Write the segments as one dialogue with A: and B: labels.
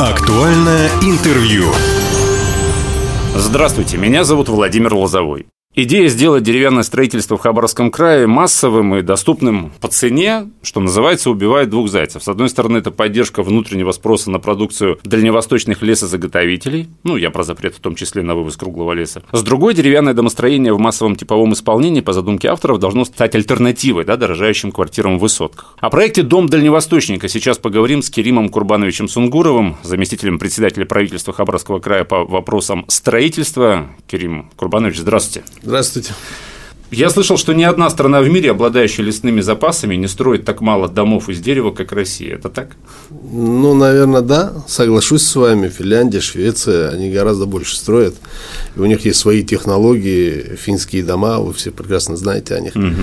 A: Актуальное интервью.
B: Здравствуйте, меня зовут Владимир Лозовой. Идея сделать деревянное строительство в Хабаровском крае массовым и доступным по цене, что называется, убивает двух зайцев. С одной стороны, это поддержка внутреннего спроса на продукцию дальневосточных лесозаготовителей, ну, я про запрет в том числе на вывоз круглого леса. С другой, деревянное домостроение в массовом типовом исполнении, по задумке авторов, должно стать альтернативой да, дорожающим квартирам в высотках. О проекте «Дом дальневосточника» сейчас поговорим с Керимом Курбановичем Сунгуровым, заместителем председателя правительства Хабаровского края по вопросам строительства. Керим Курбанович, здравствуйте.
C: Здравствуйте.
B: Я слышал, что ни одна страна в мире, обладающая лесными запасами, не строит так мало домов из дерева, как Россия. Это так?
C: Ну, наверное, да. Соглашусь с вами. Финляндия, Швеция, они гораздо больше строят. И у них есть свои технологии, финские дома, вы все прекрасно знаете о них. Угу.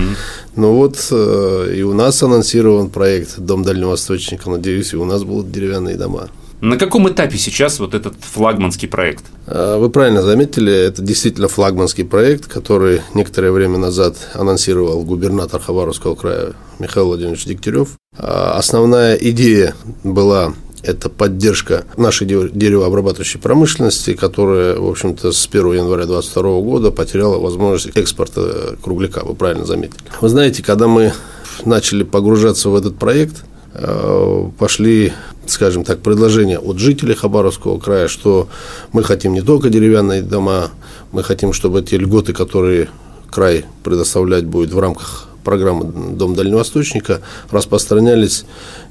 C: Ну вот, э, и у нас анонсирован проект «Дом дальневосточника». Надеюсь, и у нас будут деревянные дома.
B: На каком этапе сейчас вот этот флагманский проект?
C: А, вы правильно заметили, это действительно флагманский проект, который некоторое время назад анонсировал губернатор Хабаровского края Михаил Владимирович Дегтярев. А, основная идея была это поддержка нашей деревообрабатывающей промышленности, которая, в общем-то, с 1 января 2022 года потеряла возможность экспорта кругляка, вы правильно заметили. Вы знаете, когда мы начали погружаться в этот проект, пошли скажем так, предложение от жителей Хабаровского края, что мы хотим не только деревянные дома, мы хотим, чтобы те льготы, которые край предоставлять будет в рамках программы «Дом дальневосточника», распространялись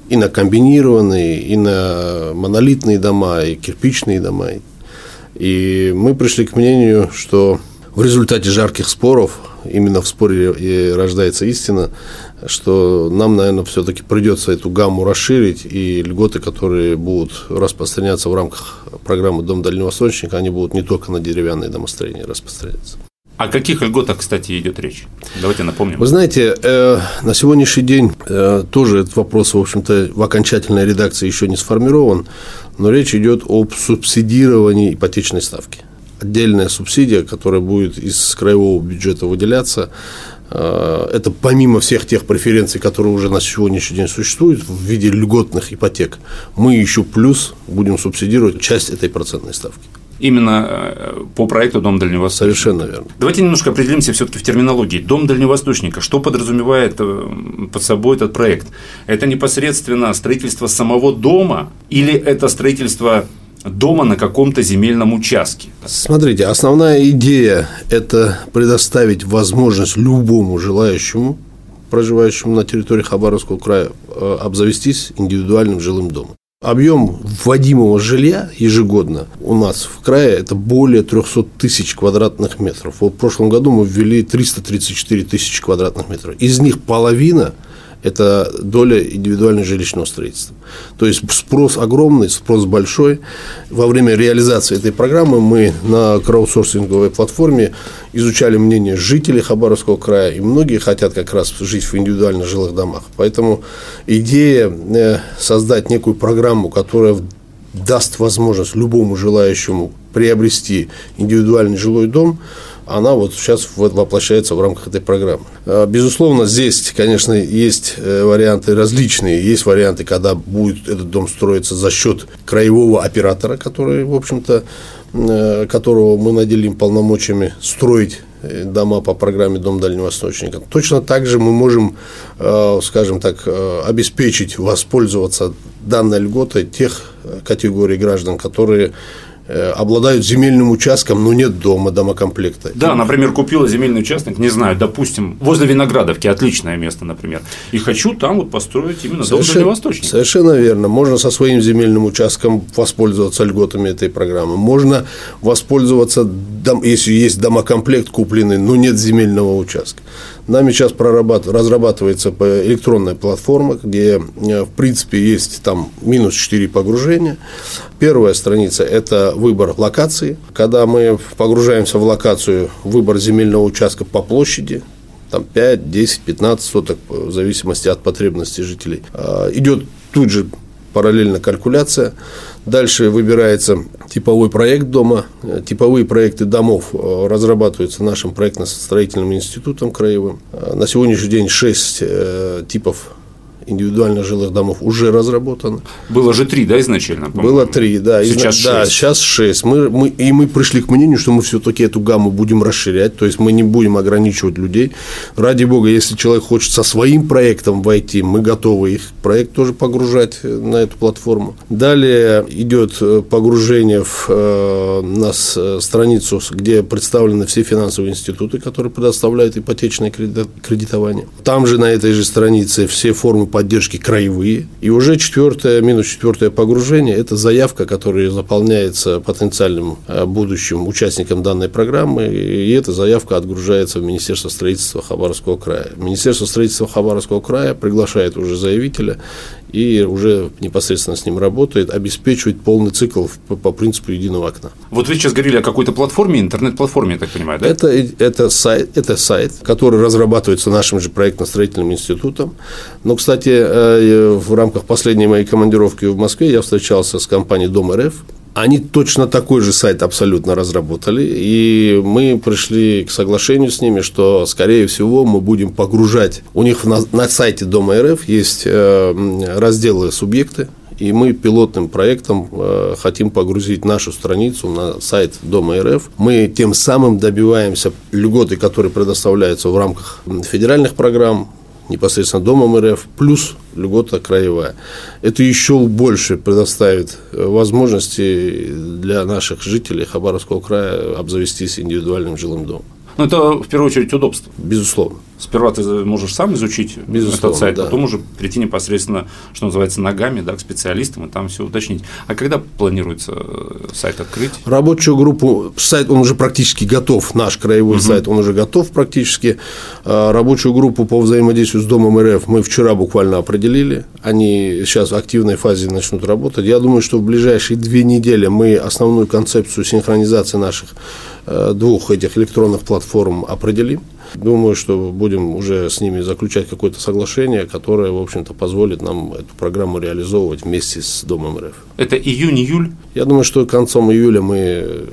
C: и на комбинированные, и на монолитные дома, и кирпичные дома. И мы пришли к мнению, что в результате жарких споров, именно в споре и рождается истина, что нам, наверное, все-таки придется эту гамму расширить, и льготы, которые будут распространяться в рамках программы «Дом дальневосточника», они будут не только на деревянные домостроения распространяться.
B: О каких льготах, кстати, идет речь? Давайте напомним.
C: Вы знаете, э, на сегодняшний день э, тоже этот вопрос, в общем-то, в окончательной редакции еще не сформирован, но речь идет об субсидировании ипотечной ставки. Отдельная субсидия, которая будет из краевого бюджета выделяться Э, это помимо всех тех преференций, которые уже на сегодняшний день существуют в виде льготных ипотек, мы еще плюс будем субсидировать часть этой процентной ставки.
B: Именно э, по проекту Дом Дальневосточника.
C: Совершенно верно.
B: Давайте немножко определимся все-таки в терминологии. Дом Дальневосточника. Что подразумевает э, под собой этот проект? Это непосредственно строительство самого дома или это строительство дома на каком-то земельном участке.
C: Смотрите, основная идея – это предоставить возможность любому желающему, проживающему на территории Хабаровского края, э, обзавестись индивидуальным жилым домом. Объем вводимого жилья ежегодно у нас в крае – это более 300 тысяч квадратных метров. Вот в прошлом году мы ввели 334 тысячи квадратных метров. Из них половина – это доля индивидуального жилищного строительства. То есть спрос огромный, спрос большой. Во время реализации этой программы мы на краудсорсинговой платформе изучали мнение жителей Хабаровского края, и многие хотят как раз жить в индивидуальных жилых домах. Поэтому идея э, создать некую программу, которая даст возможность любому желающему приобрести индивидуальный жилой дом, она вот сейчас воплощается в рамках этой программы. А, безусловно, здесь, конечно, есть э, варианты различные. Есть варианты, когда будет этот дом строиться за счет краевого оператора, который, в общем-то, э, которого мы наделим полномочиями строить э, дома по программе «Дом дальневосточника». Точно так же мы можем, скажем так, обеспечить, воспользоваться данной льготой тех категорий граждан, которые обладают земельным участком, но нет дома, домокомплекта.
B: Да, например, купила земельный участок, не знаю, допустим, возле Виноградовки, отличное место, например, и хочу там вот построить именно дом Дальневосточник.
C: Совершенно верно. Можно со своим земельным участком воспользоваться льготами этой программы. Можно воспользоваться, если есть домокомплект купленный, но нет земельного участка. Нами сейчас разрабатывается электронная платформа, где, э, в принципе, есть там минус 4 погружения. Первая страница – это выбор локации. Когда мы погружаемся в локацию, выбор земельного участка по площади, там 5, 10, 15 соток, в зависимости от потребностей жителей. А, идет тут же параллельно калькуляция. Дальше выбирается типовой проект дома. Типовые проекты домов э, разрабатываются нашим проектно-строительным институтом краевым. Э, на сегодняшний день 6 э, типов индивидуальных жилых домов уже разработано.
B: Было же три, да, изначально?
C: Было три, да.
B: Сейчас шесть.
C: Да, сейчас шесть. Мы, мы, и мы пришли к мнению, что мы все-таки эту гамму будем расширять, то есть мы не будем ограничивать людей. Ради бога, если человек хочет со своим проектом войти, мы готовы их проект тоже погружать на эту платформу. Далее идет э, погружение в, э, на страницу, где представлены все финансовые институты, которые предоставляют ипотечное кредитование. Там же на этой же странице все формы поддержки краевые. И уже четвертое, минус четвертое погружение – это заявка, которая заполняется потенциальным э, будущим участникам данной программы, и эта заявка отгружается в Министерство строительства Хабаровского края. Министерство строительства Хабаровского края приглашает уже заявителя и уже непосредственно с ним работает, обеспечивает полный цикл по, по принципу единого окна.
B: Вот вы сейчас говорили о какой-то платформе, интернет-платформе, я так понимаю, да?
C: Это, это, сайт, это сайт, который разрабатывается нашим же проектно-строительным институтом. Но, кстати, э, в рамках последней моей командировки в Москве я встречался с компанией Дом РФ, они точно такой же сайт абсолютно разработали, и мы пришли к соглашению с ними, что, скорее всего, мы будем погружать. У них на, на сайте Дома РФ есть э, разделы субъекты, и мы пилотным проектом э, хотим погрузить нашу страницу на сайт Дома РФ. Мы тем самым добиваемся льготы, которые предоставляются в рамках федеральных программ, непосредственно Домом РФ, плюс льгота краевая. Это еще больше предоставит э, возможности для наших жителей Хабаровского края обзавестись индивидуальным жилым домом.
B: Ну, это в первую очередь удобство.
C: Безусловно.
B: Сперва ты можешь сам изучить Безусловно, этот сайт, да. потом уже прийти непосредственно, что называется, ногами да, к специалистам и там все уточнить. А когда планируется э, сайт открыть?
C: Рабочую группу, сайт, он уже практически готов, наш краевой угу. сайт, он уже готов практически. А, рабочую группу по взаимодействию с Домом РФ мы вчера буквально определили. Они сейчас в активной фазе начнут работать. Я думаю, что в ближайшие две недели мы основную концепцию синхронизации наших Э, двух этих электронных платформ определим. Думаю, что будем уже с ними заключать какое-то соглашение, которое, в общем-то, позволит нам эту программу реализовывать вместе с Домом РФ.
B: Это июнь-июль?
C: Я думаю, что концом июля мы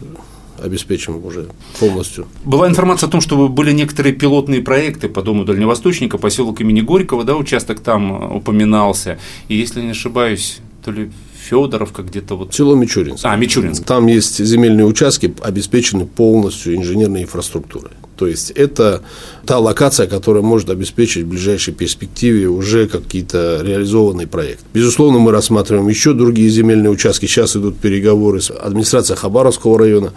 C: обеспечим уже полностью.
B: Была информация о том, что были некоторые пилотные проекты по дому дальневосточника, поселок имени Горького, да, участок там упоминался. И если не ошибаюсь, то ли Федоровка где-то вот.
C: Село Мичуринск.
B: А, Мичуринск.
C: Там есть земельные участки, обеспечены полностью инженерной инфраструктурой. То есть это та локация, которая может обеспечить в ближайшей перспективе уже какие-то реализованные проекты. Безусловно, мы рассматриваем еще другие земельные участки. Сейчас идут переговоры с администрацией Хабаровского района.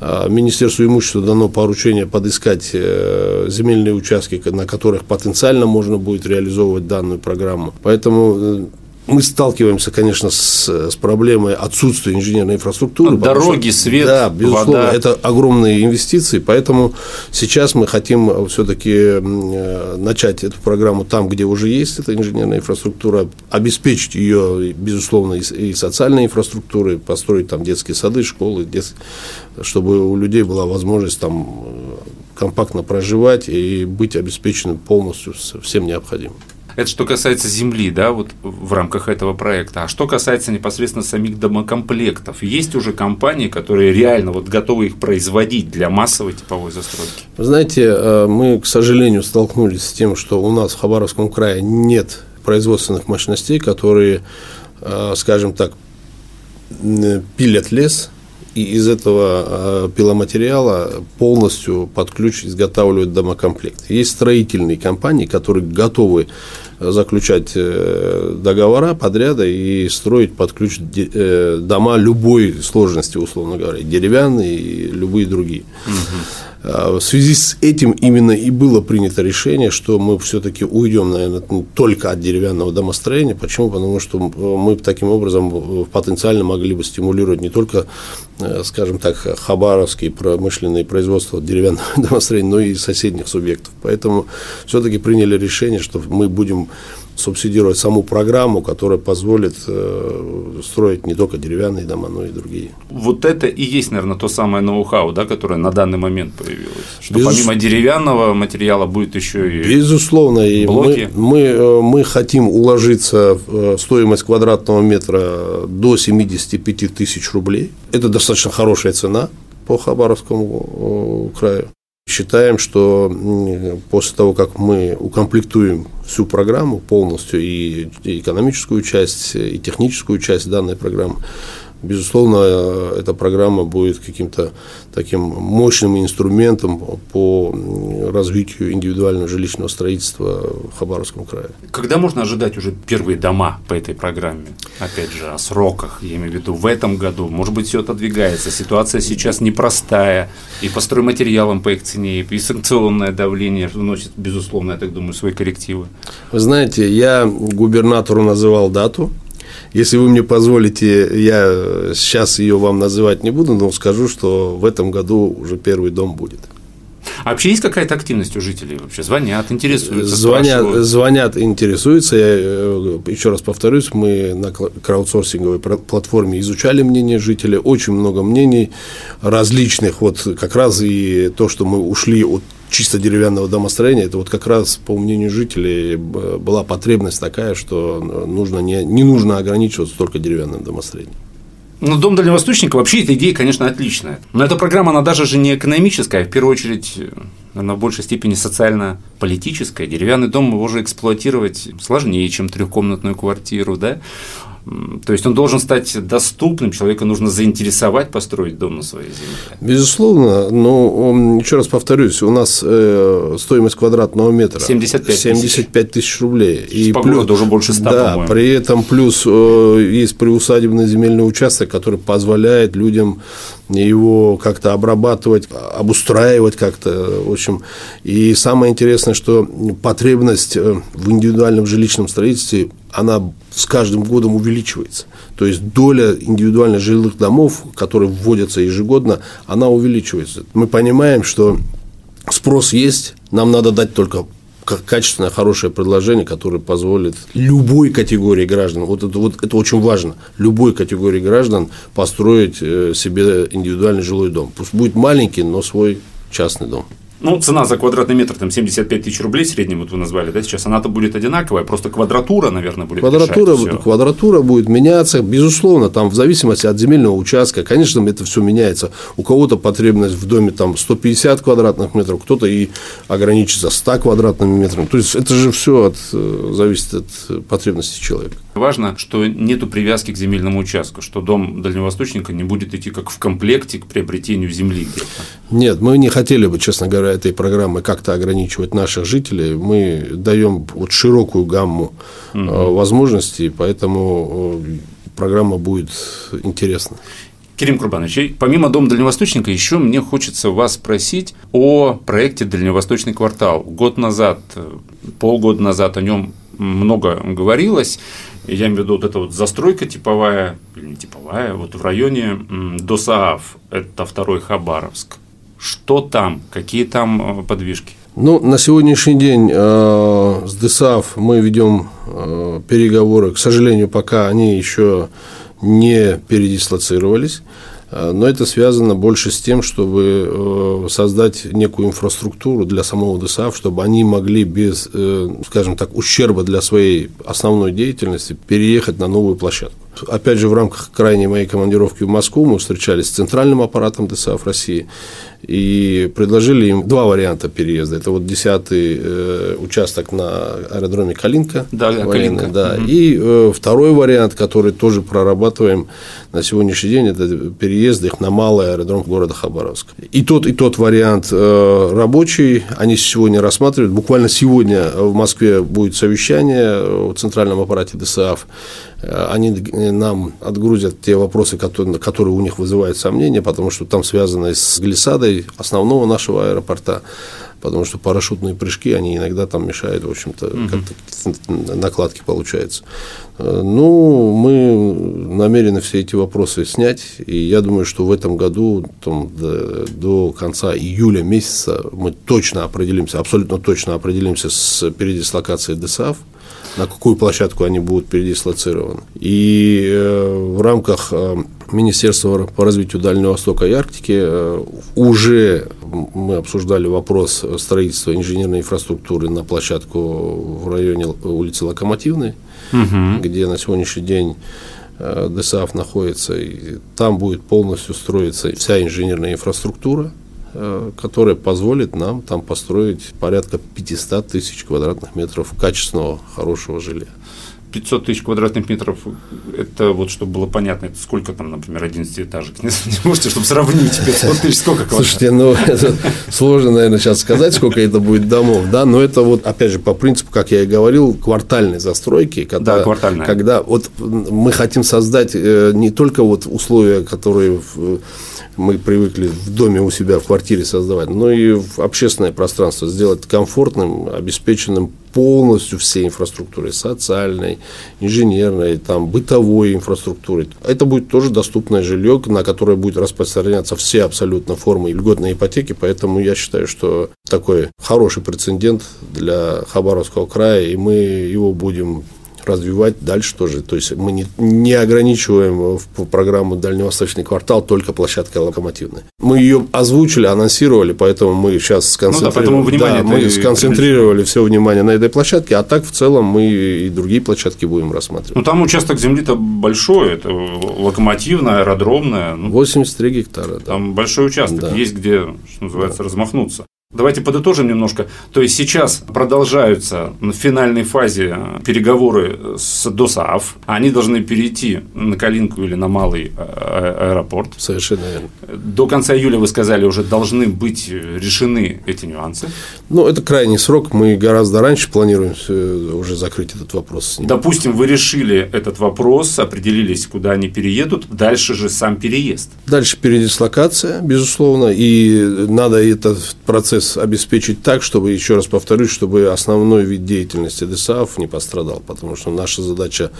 C: А, Министерству имущества дано поручение подыскать э, земельные участки, на которых потенциально можно будет реализовывать данную программу. Поэтому э, мы сталкиваемся, конечно, с, с проблемой отсутствия инженерной инфраструктуры.
B: Дороги,
C: что,
B: свет,
C: Да, безусловно,
B: вода.
C: это огромные инвестиции, поэтому сейчас мы хотим все-таки начать эту программу там, где уже есть эта инженерная инфраструктура, обеспечить ее, безусловно, и социальной инфраструктурой, построить там детские сады, школы, дет... чтобы у людей была возможность там э, компактно проживать и быть обеспеченным полностью всем необходимым.
B: Это что касается земли, да, вот в рамках этого проекта. А что касается непосредственно самих домокомплектов, есть уже компании, которые реально вот готовы их производить для массовой типовой застройки?
C: Вы знаете, э, мы, к сожалению, столкнулись с тем, что у нас в Хабаровском крае нет производственных мощностей, которые, э, скажем так, пилят лес, и из этого э, пиломатериала полностью под ключ изготавливают домокомплект. Есть строительные компании, которые готовы заключать э, договора, подряда и строить под ключ э, дома любой сложности, условно говоря, деревянные и любые другие. Угу. В связи с этим именно и было принято решение, что мы все-таки уйдем, наверное, только от деревянного домостроения. Почему? Потому что мы таким образом потенциально могли бы стимулировать не только, скажем так, хабаровские промышленные производства деревянного домостроения, но и соседних субъектов. Поэтому все-таки приняли решение, что мы будем субсидировать саму программу, которая позволит э, строить не только деревянные дома, но и другие.
B: Вот это и есть, наверное, то самое ноу-хау, да, которое на данный момент появилось. Что Безус... помимо деревянного материала будет еще и
C: Безусловно, и блоки. Мы, мы, э, мы хотим уложиться в э, стоимость квадратного метра до 75 тысяч рублей. Это достаточно хорошая цена по Хабаровскому краю. Считаем, что после того, как мы укомплектуем всю программу полностью, и экономическую часть, и техническую часть данной программы, Безусловно, э, эта программа будет каким-то таким мощным инструментом по развитию индивидуального жилищного строительства в Хабаровском крае.
B: Когда можно ожидать уже первые дома по этой программе? Опять же, о сроках, я имею в виду, в этом году. Может быть, все отодвигается. Ситуация сейчас непростая. И по стройматериалам по их цене, и санкционное давление вносит, безусловно, я так думаю, свои коррективы.
C: Вы знаете, я губернатору называл дату если вы мне позволите, я сейчас ее вам называть не буду, но скажу, что в этом году уже первый дом будет.
B: А вообще есть какая-то активность у жителей вообще? Звонят, интересуются?
C: Звонят, звонят, интересуются. Я э, еще раз повторюсь, мы на краудсорсинговой платформе изучали мнение жителей, очень много мнений различных. Вот как раз и то, что мы ушли от чисто деревянного домостроения, это вот как раз, по мнению жителей, была потребность такая, что нужно не, не нужно ограничиваться только деревянным домостроением.
B: Ну, Дом дальневосточника вообще эта идея, конечно, отличная. Но эта программа, она даже же не экономическая, а в первую очередь, она в большей степени социально-политическая. Деревянный дом его уже эксплуатировать сложнее, чем трехкомнатную квартиру, да. То есть он должен стать доступным, человека нужно заинтересовать построить дом на своей земле.
C: Безусловно, но еще раз повторюсь, у нас э, стоимость квадратного метра
B: 75,
C: 75 тысяч рублей.
B: И По плюс, уже больше 100,
C: Да, по-моему. при этом плюс э, есть приусадебный земельный участок, который позволяет людям его как-то обрабатывать, обустраивать как-то, в общем. И самое интересное, что потребность э, в индивидуальном жилищном строительстве она с каждым годом увеличивается. То есть доля индивидуальных жилых домов, которые вводятся ежегодно, она увеличивается. Мы понимаем, что спрос есть, нам надо дать только качественное, хорошее предложение, которое позволит любой категории граждан, вот это, вот это очень важно, любой категории граждан построить э, себе индивидуальный жилой дом. Пусть будет маленький, но свой частный дом.
B: Ну, цена за квадратный метр там 75 тысяч рублей в среднем, вот вы назвали, да, сейчас она-то будет одинаковая, просто квадратура, наверное, будет
C: квадратура, квадратура будет меняться, безусловно, там в зависимости от земельного участка, конечно, это все меняется. У кого-то потребность в доме там 150 квадратных метров, кто-то и ограничится 100 квадратными метрами. То есть это же все от, э, зависит от потребности человека.
B: Важно, что нету привязки к земельному участку, что дом дальневосточника не будет идти как в комплекте к приобретению земли где-то.
C: Нет, мы не хотели бы, честно говоря, этой программы как-то ограничивать наших жителей. Мы даем вот широкую гамму угу. возможностей, поэтому э, программа будет интересна.
B: Кирим Курбанович, помимо Дома Дальневосточника, еще мне хочется вас спросить о проекте Дальневосточный квартал. Год назад, э, полгода назад о нем много говорилось. Я имею в виду вот эта вот застройка типовая, или не типовая, вот в районе Досааф, это второй Хабаровск. Что там? Какие там э, подвижки?
C: Ну, на сегодняшний день э, с ДСАФ мы ведем э, переговоры. К сожалению, пока они еще не передислоцировались. Э, но это связано больше с тем, чтобы э, создать некую инфраструктуру для самого ДСАФ, чтобы они могли без, скажем так, ущерба для своей основной деятельности переехать на новую площадку. Опять же, в рамках крайней моей командировки в Москву мы встречались с центральным аппаратом ДСАФ России и предложили им два варианта переезда. Это вот десятый э, участок на аэродроме Калинка.
B: Да, военный, Калинка.
C: Да. Угу. И э, второй вариант, который тоже прорабатываем на сегодняшний день, это переезд их на малый аэродром города Хабаровск. И тот, и тот вариант э, рабочий, они сегодня рассматривают. Буквально сегодня в Москве будет совещание в центральном аппарате ДСАФ они нам отгрузят те вопросы, которые, которые у них вызывают сомнения, потому что там связано с глиссадой основного нашего аэропорта, потому что парашютные прыжки, они иногда там мешают, в общем-то, угу. как-то накладки получаются. Ну, мы намерены все эти вопросы снять, и я думаю, что в этом году, там, до, до конца июля месяца мы точно определимся, абсолютно точно определимся с передислокацией ДСАФ, на какую площадку они будут передислоцированы. И э, в рамках э, Министерства по развитию Дальнего Востока и Арктики э, уже мы обсуждали вопрос строительства инженерной инфраструктуры на площадку в районе улицы Локомотивной, угу. где на сегодняшний день ДСАФ находится, и там будет полностью строиться вся инженерная инфраструктура которая позволит нам там построить порядка 500 тысяч квадратных метров качественного, хорошего жилья.
B: 500 тысяч квадратных метров, это вот, чтобы было понятно, это сколько там, например, 11 этажек? Не, не можете, чтобы сравнить 500 тысяч, сколько квадратных?
C: Слушайте, ну, это сложно, наверное, сейчас сказать, сколько это будет домов, да, но это вот, опять же, по принципу, как я и говорил, квартальной застройки, когда,
B: да, квартальная.
C: когда вот мы хотим создать э, не только вот условия, которые мы привыкли в доме у себя, в квартире создавать, но и в общественное пространство сделать комфортным, обеспеченным полностью всей инфраструктурой, социальной, инженерной, там, бытовой инфраструктурой. Это будет тоже доступное жилье, на которое будет распространяться все абсолютно формы льготной ипотеки, поэтому я считаю, что такой хороший прецедент для Хабаровского края, и мы его будем развивать дальше тоже. То есть мы не, не ограничиваем в программу Дальневосточный квартал только площадкой локомотивной. Мы ее озвучили, анонсировали, поэтому мы сейчас сконцентрировали, ну да, да, мы сконцентрировали все внимание на этой площадке, а так в целом мы и другие площадки будем рассматривать.
B: Ну там участок земли-то большой, это локомотивная, аэродромная. Ну,
C: 83 гектара.
B: Там да. большой участок, да. есть где, что называется, да. размахнуться. Давайте подытожим немножко. То есть сейчас продолжаются в финальной фазе переговоры с ДОСААФ. Они должны перейти на Калинку или на Малый э, аэропорт.
C: Совершенно верно.
B: До конца июля, вы сказали, уже должны быть решены эти нюансы.
C: Ну, это крайний срок. Мы гораздо раньше планируем э, уже закрыть этот вопрос.
B: Допустим, вы решили этот вопрос, определились, куда они переедут. Дальше же сам переезд.
C: Дальше передислокация, безусловно. И надо этот процесс процесс обеспечить так, чтобы, еще раз повторюсь, чтобы основной вид деятельности ДСАФ не пострадал, потому что наша задача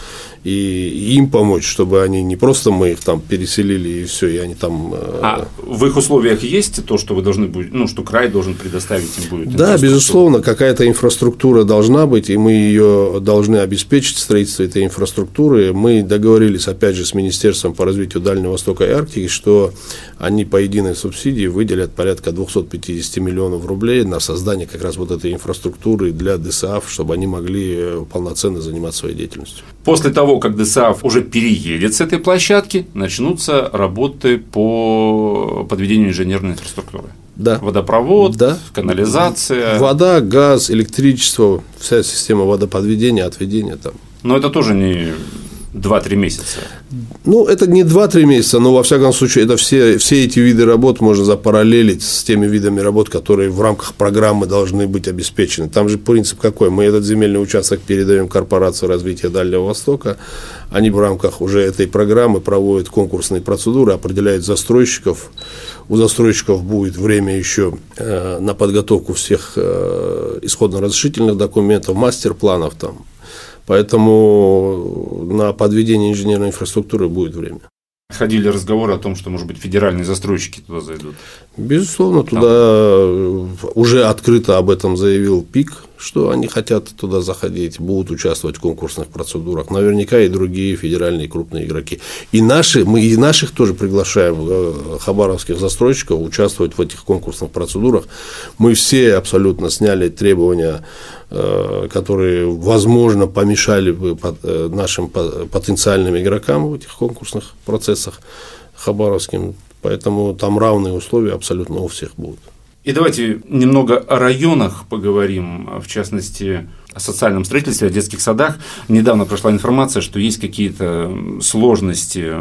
C: и им помочь, чтобы они не просто мы их там переселили и все, и они там.
B: Э, а в их условиях есть то, что вы должны будете, ну, что край должен предоставить им будет?
C: Да, безусловно, какая-то инфраструктура должна быть, и мы ее должны обеспечить, строительство этой инфраструктуры. Мы договорились, опять же, с Министерством по развитию Дальнего Востока и Арктики, что они по единой субсидии выделят порядка 250 миллионов миллионов рублей на создание как раз вот этой инфраструктуры для ДСАФ, чтобы они могли э, полноценно заниматься своей деятельностью.
B: После того, как ДСАФ уже переедет с этой площадки, начнутся работы по подведению инженерной инфраструктуры.
C: Да.
B: Водопровод, да. канализация.
C: Вода, газ, электричество, вся система водоподведения, отведения там.
B: Но это тоже не 2-3 месяца?
C: Ну, это не 2-3 месяца, но, во всяком случае, это все, все эти виды работ можно запараллелить с теми видами работ, которые в рамках программы должны быть обеспечены. Там же принцип какой? Мы этот земельный участок передаем корпорации развития Дальнего Востока, они в рамках уже этой программы проводят конкурсные процедуры, определяют застройщиков. У застройщиков будет время еще э, на подготовку всех э, исходно-разрешительных документов, мастер-планов там, Поэтому на подведение инженерной инфраструктуры будет время.
B: Ходили разговоры о том, что, может быть, федеральные застройщики туда зайдут.
C: Безусловно, туда Там. уже открыто об этом заявил ПИК, что они хотят туда заходить, будут участвовать в конкурсных процедурах. Наверняка и другие федеральные крупные игроки. И наши, мы и наших тоже приглашаем, э, хабаровских застройщиков, участвовать в этих конкурсных процедурах. Мы все абсолютно сняли требования, э, которые, возможно, помешали бы э, нашим потенциальным игрокам в этих конкурсных процессах хабаровским. Поэтому там равные условия абсолютно у всех будут.
B: И давайте немного о районах поговорим, в частности, о социальном строительстве, о детских садах. Недавно прошла информация, что есть какие-то сложности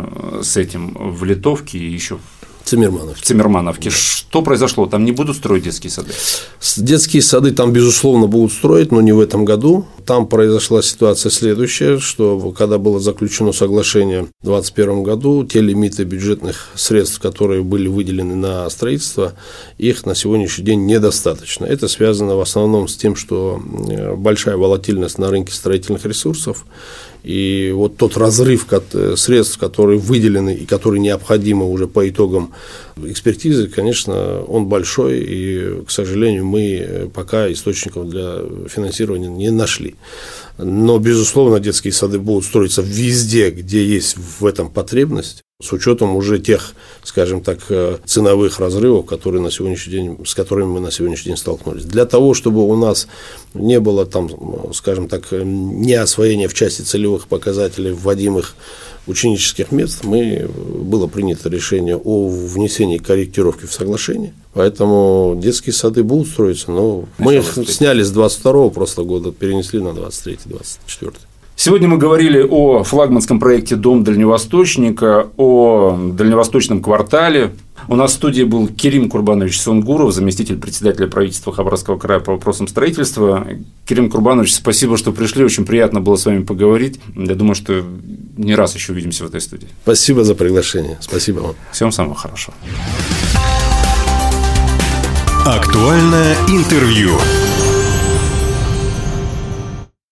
B: с этим в Литовке и еще
C: Цимермановке.
B: Цимермановке. Да. Что произошло? Там не будут строить детские сады?
C: Детские сады там, безусловно, будут строить, но не в этом году. Там произошла ситуация следующая, что когда было заключено соглашение в 2021 году, те лимиты бюджетных средств, которые были выделены на строительство, их на сегодняшний день недостаточно. Это связано в основном с тем, что э, большая волатильность на рынке строительных ресурсов, и вот тот разрыв средств, которые выделены и которые необходимы уже по итогам экспертизы, конечно, он большой, и, к сожалению, мы пока источников для финансирования не нашли. Но, безусловно, детские сады будут строиться везде, где есть в этом потребность. С учетом уже тех, скажем так, э, ценовых разрывов, которые на сегодняшний день, с которыми мы на сегодняшний день столкнулись. Для того, чтобы у нас не было там, скажем так, э, неосвоения в части целевых показателей, вводимых ученических мест, мы, было принято решение о внесении корректировки в соглашение. Поэтому детские сады будут строиться, но мы их сняли с 22 просто года, перенесли на 23-24.
B: Сегодня мы говорили о флагманском проекте «Дом дальневосточника», о дальневосточном квартале. У нас в студии был Кирим Курбанович Сунгуров, заместитель председателя правительства Хабаровского края по вопросам строительства. Кирим Курбанович, спасибо, что пришли. Очень приятно было с вами поговорить. Я думаю, что не раз еще увидимся в этой студии.
C: Спасибо за приглашение. Спасибо вам.
B: Всем самого хорошего.
A: Актуальное интервью.